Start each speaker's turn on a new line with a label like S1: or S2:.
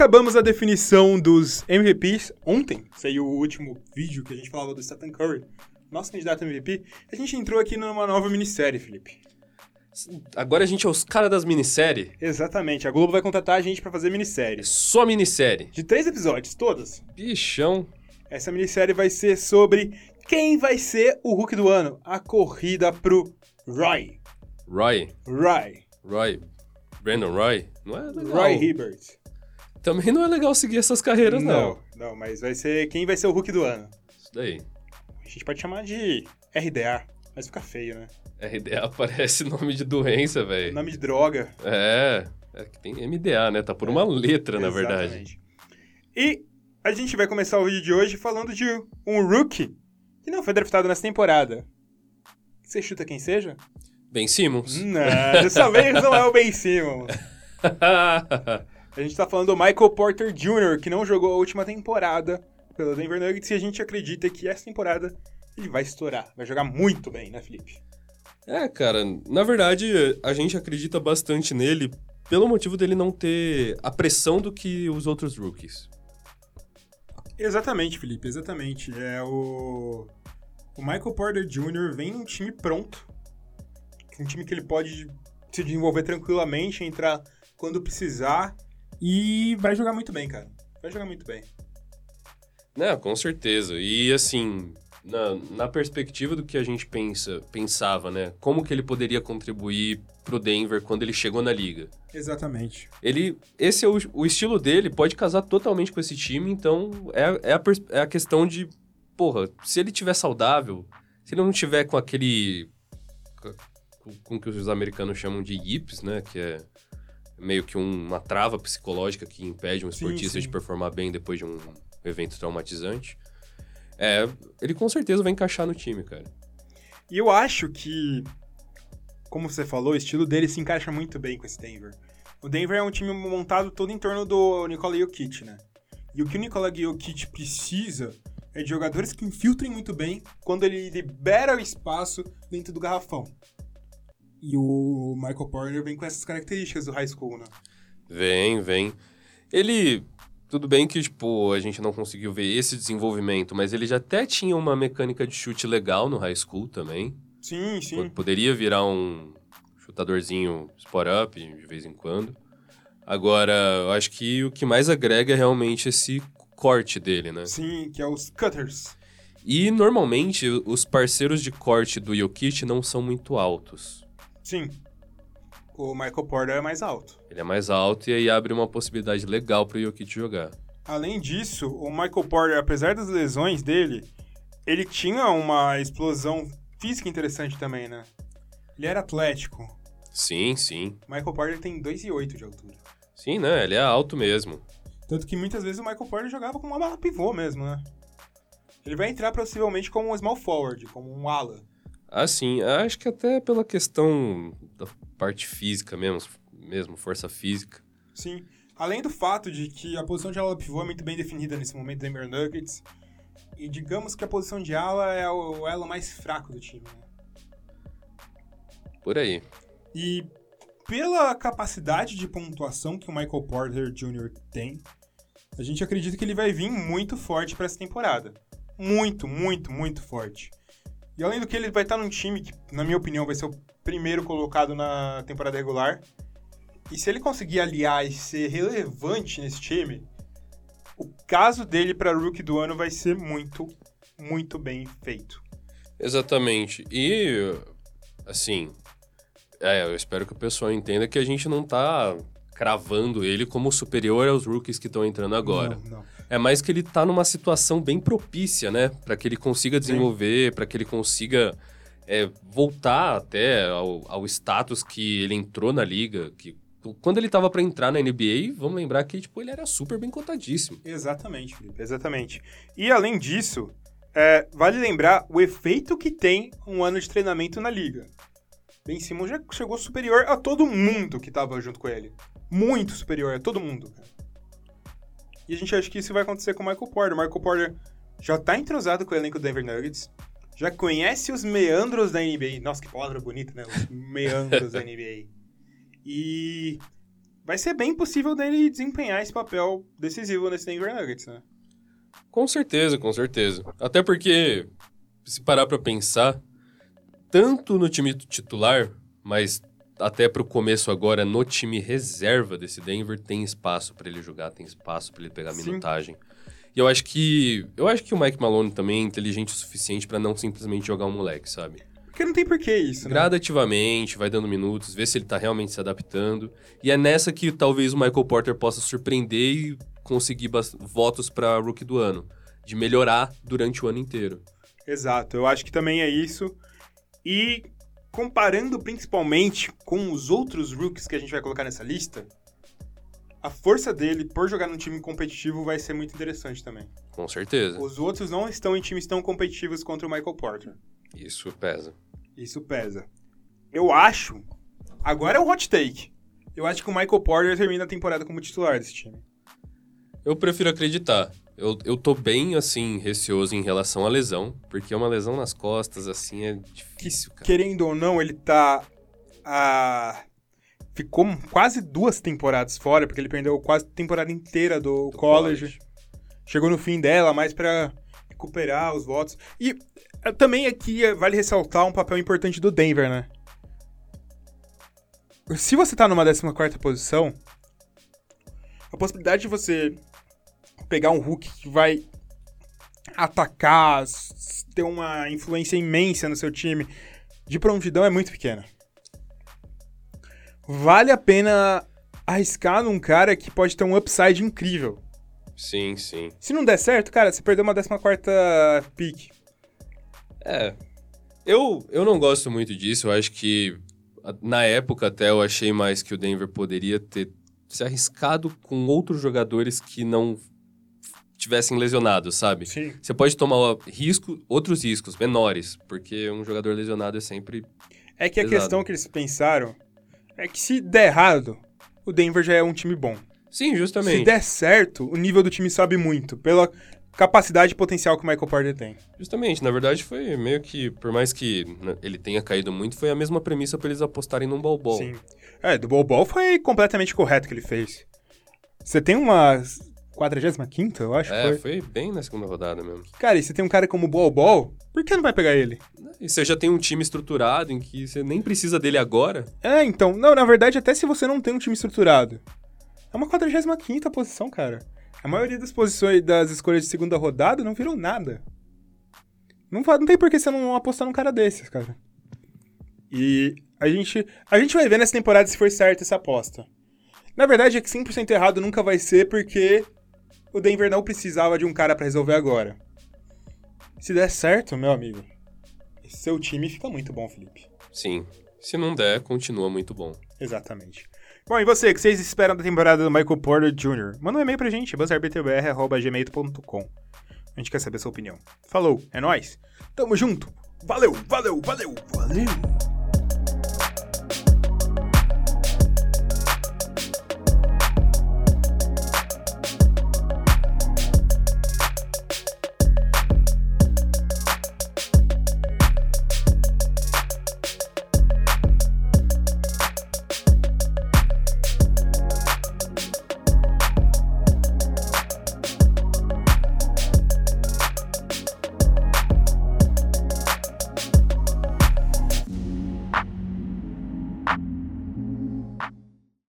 S1: Acabamos a definição dos MVPs ontem. Saiu o último vídeo que a gente falava do Stephen Curry, nosso candidato a MVP. A gente entrou aqui numa nova minissérie, Felipe.
S2: Agora a gente é os caras das minisséries.
S1: Exatamente. A Globo vai contratar a gente pra fazer
S2: É
S1: minissérie.
S2: só minissérie.
S1: De três episódios, todas.
S2: Bichão.
S1: Essa minissérie vai ser sobre quem vai ser o Hulk do ano. A corrida pro Roy.
S2: Roy.
S1: Roy.
S2: Roy. Brandon Roy. Não é legal.
S1: Roy Hibbert.
S2: Também não é legal seguir essas carreiras, não.
S1: não, não, mas vai ser quem vai ser o Hulk do ano.
S2: Isso daí.
S1: A gente pode chamar de RDA, mas fica feio, né?
S2: RDA parece nome de doença, velho.
S1: Nome de droga.
S2: É. É que tem MDA, né? Tá por uma letra, na verdade.
S1: Exatamente. E a gente vai começar o vídeo de hoje falando de um rookie que não foi draftado nessa temporada. Você chuta quem seja?
S2: Ben Simmons.
S1: Não, dessa vez não é o Ben Simmons. A gente tá falando do Michael Porter Jr., que não jogou a última temporada pelo Denver Nuggets e a gente acredita que essa temporada ele vai estourar. Vai jogar muito bem, né, Felipe?
S2: é, cara, na verdade, a gente acredita bastante nele pelo motivo dele não ter a pressão do que os outros rookies.
S1: Exatamente, Felipe, exatamente. É o. O Michael Porter Jr. vem num time pronto. Um time que ele pode se desenvolver tranquilamente, entrar quando precisar. E vai jogar muito bem, cara. Vai jogar muito bem.
S2: Né, com certeza. E assim, na, na perspectiva do que a gente pensa, pensava, né? Como que ele poderia contribuir pro Denver quando ele chegou na liga?
S1: Exatamente.
S2: Ele, esse é o, o estilo dele, pode casar totalmente com esse time, então é, é, a, é a questão de, porra, se ele tiver saudável, se ele não tiver com aquele, com, com o que os americanos chamam de yips, né, que é meio que um- uma trava psicológica que impede um
S1: Sim,
S2: esportista
S1: sim.
S2: de performar bem depois de um evento traumatizante, é, ele com certeza vai encaixar no time, cara.
S1: E eu acho que, como você falou, o estilo dele se encaixa muito bem com esse Denver. O Denver é um time montado todo em torno do Nikola Jokic, né? E o que o Nikola Jokic precisa é de jogadores que infiltrem muito bem quando ele libera o espaço dentro do garrafão. E o Michael Porter vem com essas características do high school, né?
S2: Vem, vem. Ele. Tudo bem que, tipo, a gente não conseguiu ver esse desenvolvimento, mas ele já até tinha uma mecânica de chute legal no high school também.
S1: Sim, sim.
S2: Poderia virar um chutadorzinho spot-up de vez em quando. Agora, eu acho que o que mais agrega é realmente esse corte dele, né?
S1: Sim, que é os cutters.
S2: E, normalmente, os parceiros de corte do Jokic não são muito altos.
S1: Sim. O Michael Porter é mais alto.
S2: Ele é mais alto e aí abre uma possibilidade legal pro Jokic jogar.
S1: Além disso, o Michael Porter, apesar das lesões dele, ele tinha uma explosão física interessante também, né? Ele era atlético.
S2: Sim, sim.
S1: O Michael Porter tem 2,8 de altura.
S2: Sim, né? Ele é alto mesmo.
S1: Tanto que muitas vezes o Michael Porter jogava com uma bala pivô mesmo, né? Ele vai entrar possivelmente como um small forward, como um ala.
S2: Assim, acho que até pela questão da parte física mesmo, mesmo força física.
S1: Sim. Além do fato de que a posição de ala pivô é muito bem definida nesse momento do Denver Nuggets. E digamos que a posição de ala é o elo mais fraco do time, né?
S2: Por aí.
S1: E pela capacidade de pontuação que o Michael Porter Jr. tem, a gente acredita que ele vai vir muito forte para essa temporada. Muito, muito, muito forte. E além do que, ele vai estar num time que, na minha opinião, vai ser o primeiro colocado na temporada regular. E se ele conseguir aliar e ser relevante nesse time, o caso dele para rookie do ano vai ser muito, muito bem feito.
S2: Exatamente. E, assim, é, eu espero que o pessoal entenda que a gente não tá cravando ele como superior aos rookies que estão entrando agora.
S1: Não, não.
S2: É mais que ele tá numa situação bem propícia, né? Pra que ele consiga desenvolver, pra que ele consiga é, voltar até ao, ao status que ele entrou na liga. Que, quando ele tava pra entrar na NBA, vamos lembrar que tipo, ele era super bem cotadíssimo.
S1: Exatamente, Felipe, exatamente. E além disso, é, vale lembrar o efeito que tem um ano de treinamento na liga. Ben Simmons já chegou superior a todo mundo que tava junto com ele. Muito superior a todo mundo. cara. E a gente acha que isso vai acontecer com o Michael Porter. O Michael Porter já tá entrosado com o elenco do Denver Nuggets, já conhece os meandros da NBA. Nossa, que palavra bonita, né? Os meandros da NBA. E vai ser bem possível dele desempenhar esse papel decisivo nesse Denver Nuggets, né?
S2: Com certeza, com certeza. Até porque, se parar pra pensar, tanto no time titular, mas até pro começo agora, no time reserva desse Denver, tem espaço para ele jogar, tem espaço para ele pegar
S1: Sim.
S2: minutagem. E eu acho que. Eu acho que o Mike Malone também é inteligente o suficiente para não simplesmente jogar um moleque, sabe?
S1: Porque não tem porquê isso, né?
S2: Gradativamente, vai dando minutos, vê se ele tá realmente se adaptando. E é nessa que talvez o Michael Porter possa surpreender e conseguir votos pra rookie do ano. De melhorar durante o ano inteiro.
S1: Exato, eu acho que também é isso. E comparando principalmente com os outros rookies que a gente vai colocar nessa lista, a força dele por jogar num time competitivo vai ser muito interessante também.
S2: Com certeza.
S1: Os outros não estão em times tão competitivos contra o Michael Porter.
S2: Isso pesa.
S1: Isso pesa. Eu acho. Agora é um hot take. Eu acho que o Michael Porter termina a temporada como titular desse time.
S2: Eu prefiro acreditar. Eu, eu tô bem, assim, receoso em relação à lesão, porque uma lesão nas costas, assim, é difícil, cara.
S1: Querendo ou não, ele tá. ficou quase duas temporadas fora, porque ele perdeu quase a temporada inteira do,
S2: Do
S1: college. Chegou no fim dela, mais pra recuperar os votos. E eh, também aqui eh, vale ressaltar um papel importante do Denver, né? Se você tá numa 14 posição, a possibilidade de você pegar um Hulk que vai atacar, ter uma influência imensa no seu time de prontidão é muito pequena. Vale a pena arriscar num cara que pode ter um upside incrível.
S2: Sim, sim.
S1: Se não der certo, cara, você perdeu uma 14 pick.
S2: É. Eu, eu não gosto muito disso. Eu acho que na época até eu achei mais que o Denver poderia ter se arriscado com outros jogadores que não tivessem lesionados, sabe?
S1: Sim.
S2: Você pode tomar risco, outros riscos menores, porque um jogador lesionado é sempre.
S1: É que a
S2: Pesado.
S1: questão que eles pensaram é que se der errado, o Denver já é um time bom.
S2: Sim,
S1: Se
S2: justamente.
S1: der certo, o nível do time sobe muito, pela capacidade e potencial que o Michael Porter tem.
S2: Justamente, na verdade foi meio que, por mais que né, ele tenha caído muito, foi a mesma premissa pra eles apostarem num ball ball.
S1: Sim. É, do Ball Ball foi completamente correto que ele fez. Você tem uma 45 eu acho que
S2: É,
S1: foi.
S2: foi bem na segunda rodada mesmo.
S1: Cara, e você tem um cara como o Ball Ball, por que não vai pegar ele?
S2: E você já tem um time estruturado em que você nem precisa dele agora.
S1: É, então, não, na verdade, até se você não tem um time estruturado. É uma 45 posição, cara. A maioria das posições das escolhas de segunda rodada não viram nada. Não, não tem por que você não apostar num cara desses, cara. E a gente, a gente vai ver nessa temporada se foi certa essa aposta. Na verdade, é que 100% errado nunca vai ser porque o Denver não precisava de um cara pra resolver agora. Se der certo, meu amigo, seu time fica muito bom, Felipe.
S2: Sim. Se não der, continua muito bom.
S1: Exatamente. Bom, e você, o que vocês esperam da temporada do Michael Porter Jr.? Manda um e-mail pra gente, buzzrbtbr.gmail.com. A gente quer saber a sua opinião. Falou, é nóis. Tamo junto. Valeu, valeu, valeu, valeu.